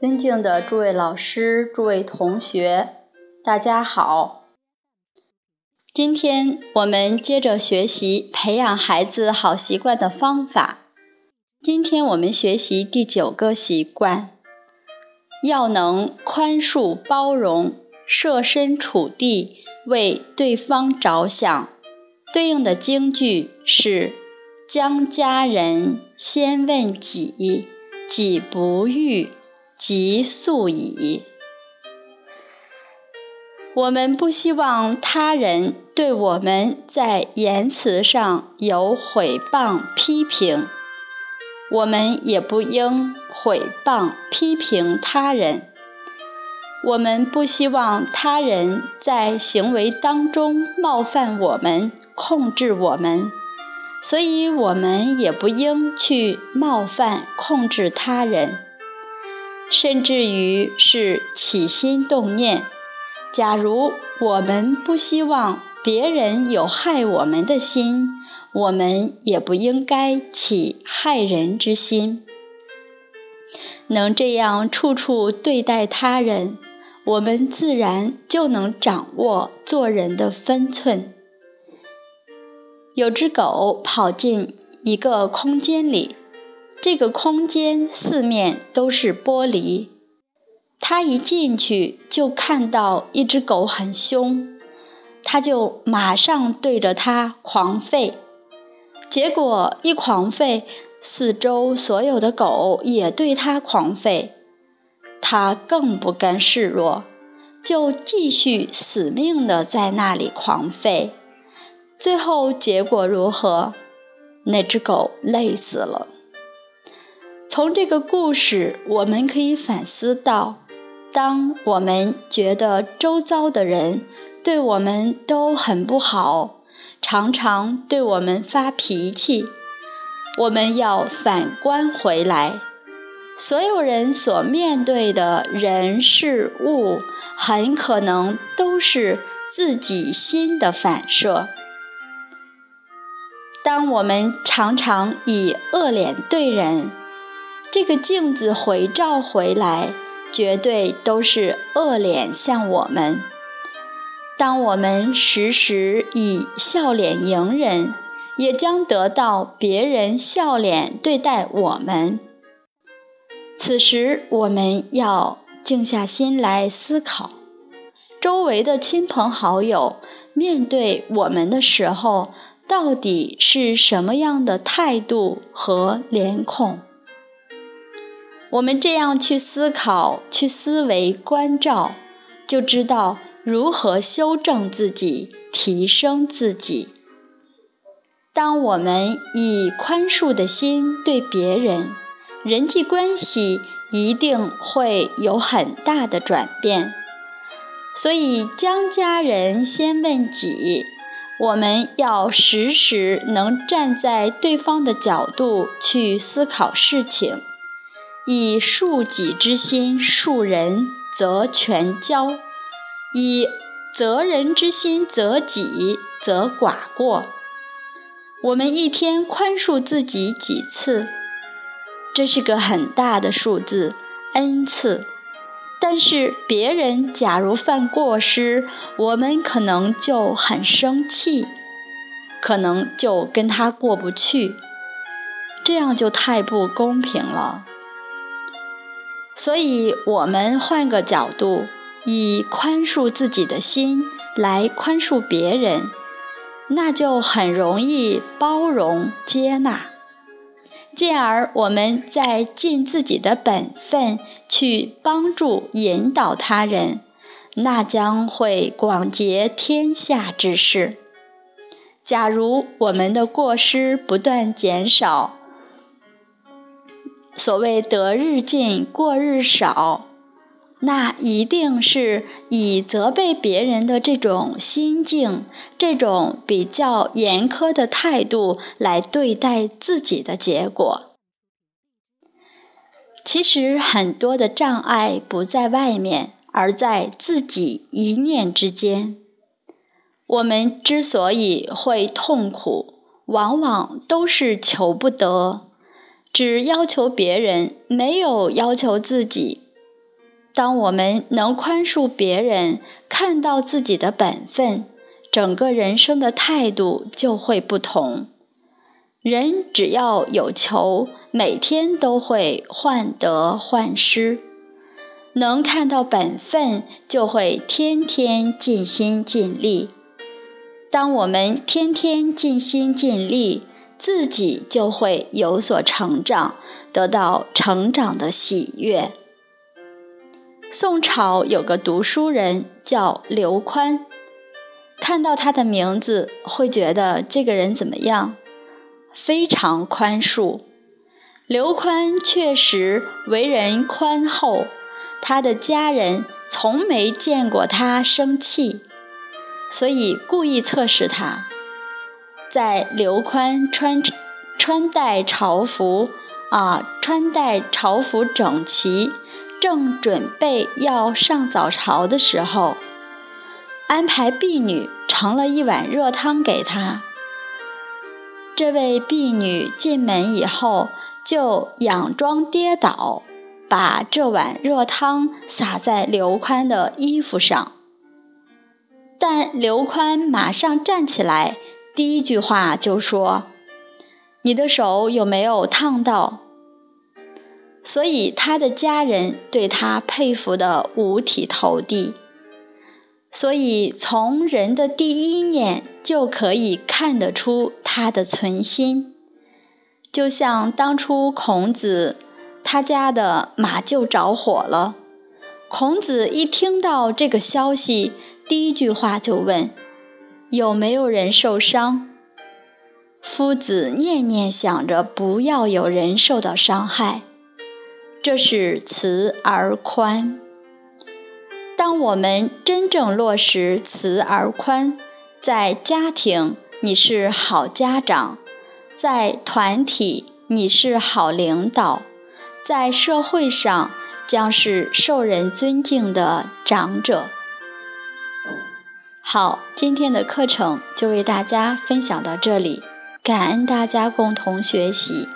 尊敬的诸位老师、诸位同学，大家好。今天我们接着学习培养孩子好习惯的方法。今天我们学习第九个习惯，要能宽恕包容，设身处地为对方着想。对应的京剧是“将家人先问己，己不欲。”即素矣。我们不希望他人对我们在言辞上有毁谤批评，我们也不应毁谤批评他人。我们不希望他人在行为当中冒犯我们、控制我们，所以我们也不应去冒犯、控制他人。甚至于是起心动念，假如我们不希望别人有害我们的心，我们也不应该起害人之心。能这样处处对待他人，我们自然就能掌握做人的分寸。有只狗跑进一个空间里。这个空间四面都是玻璃，他一进去就看到一只狗很凶，他就马上对着它狂吠。结果一狂吠，四周所有的狗也对他狂吠，他更不甘示弱，就继续死命的在那里狂吠。最后结果如何？那只狗累死了。从这个故事，我们可以反思到：当我们觉得周遭的人对我们都很不好，常常对我们发脾气，我们要反观回来，所有人所面对的人事物，很可能都是自己心的反射。当我们常常以恶脸对人，这个镜子回照回来，绝对都是恶脸向我们。当我们时时以笑脸迎人，也将得到别人笑脸对待我们。此时，我们要静下心来思考：周围的亲朋好友面对我们的时候，到底是什么样的态度和脸孔？我们这样去思考、去思维、关照，就知道如何修正自己、提升自己。当我们以宽恕的心对别人，人际关系一定会有很大的转变。所以，将家人先问己，我们要时时能站在对方的角度去思考事情。以恕己之心恕人，则全交；以责人之心责己，则寡过。我们一天宽恕自己几次？这是个很大的数字，n 次。但是别人假如犯过失，我们可能就很生气，可能就跟他过不去，这样就太不公平了。所以，我们换个角度，以宽恕自己的心来宽恕别人，那就很容易包容接纳，进而我们再尽自己的本分去帮助引导他人，那将会广结天下之事。假如我们的过失不断减少，所谓得日进，过日少，那一定是以责备别人的这种心境、这种比较严苛的态度来对待自己的结果。其实很多的障碍不在外面，而在自己一念之间。我们之所以会痛苦，往往都是求不得。只要求别人，没有要求自己，当我们能宽恕别人，看到自己的本分，整个人生的态度就会不同。人只要有求，每天都会患得患失。能看到本分，就会天天尽心尽力。当我们天天尽心尽力，自己就会有所成长，得到成长的喜悦。宋朝有个读书人叫刘宽，看到他的名字会觉得这个人怎么样？非常宽恕。刘宽确实为人宽厚，他的家人从没见过他生气，所以故意测试他。在刘宽穿穿戴朝服啊，穿戴朝服整齐。正准备要上早朝的时候，安排婢女盛了一碗热汤给他。这位婢女进门以后，就佯装跌倒，把这碗热汤洒在刘宽的衣服上。但刘宽马上站起来，第一句话就说：“你的手有没有烫到？”所以他的家人对他佩服得五体投地。所以从人的第一念就可以看得出他的存心。就像当初孔子他家的马厩着火了，孔子一听到这个消息，第一句话就问：有没有人受伤？夫子念念想着不要有人受到伤害。这是慈而宽。当我们真正落实慈而宽，在家庭你是好家长，在团体你是好领导，在社会上将是受人尊敬的长者。好，今天的课程就为大家分享到这里，感恩大家共同学习。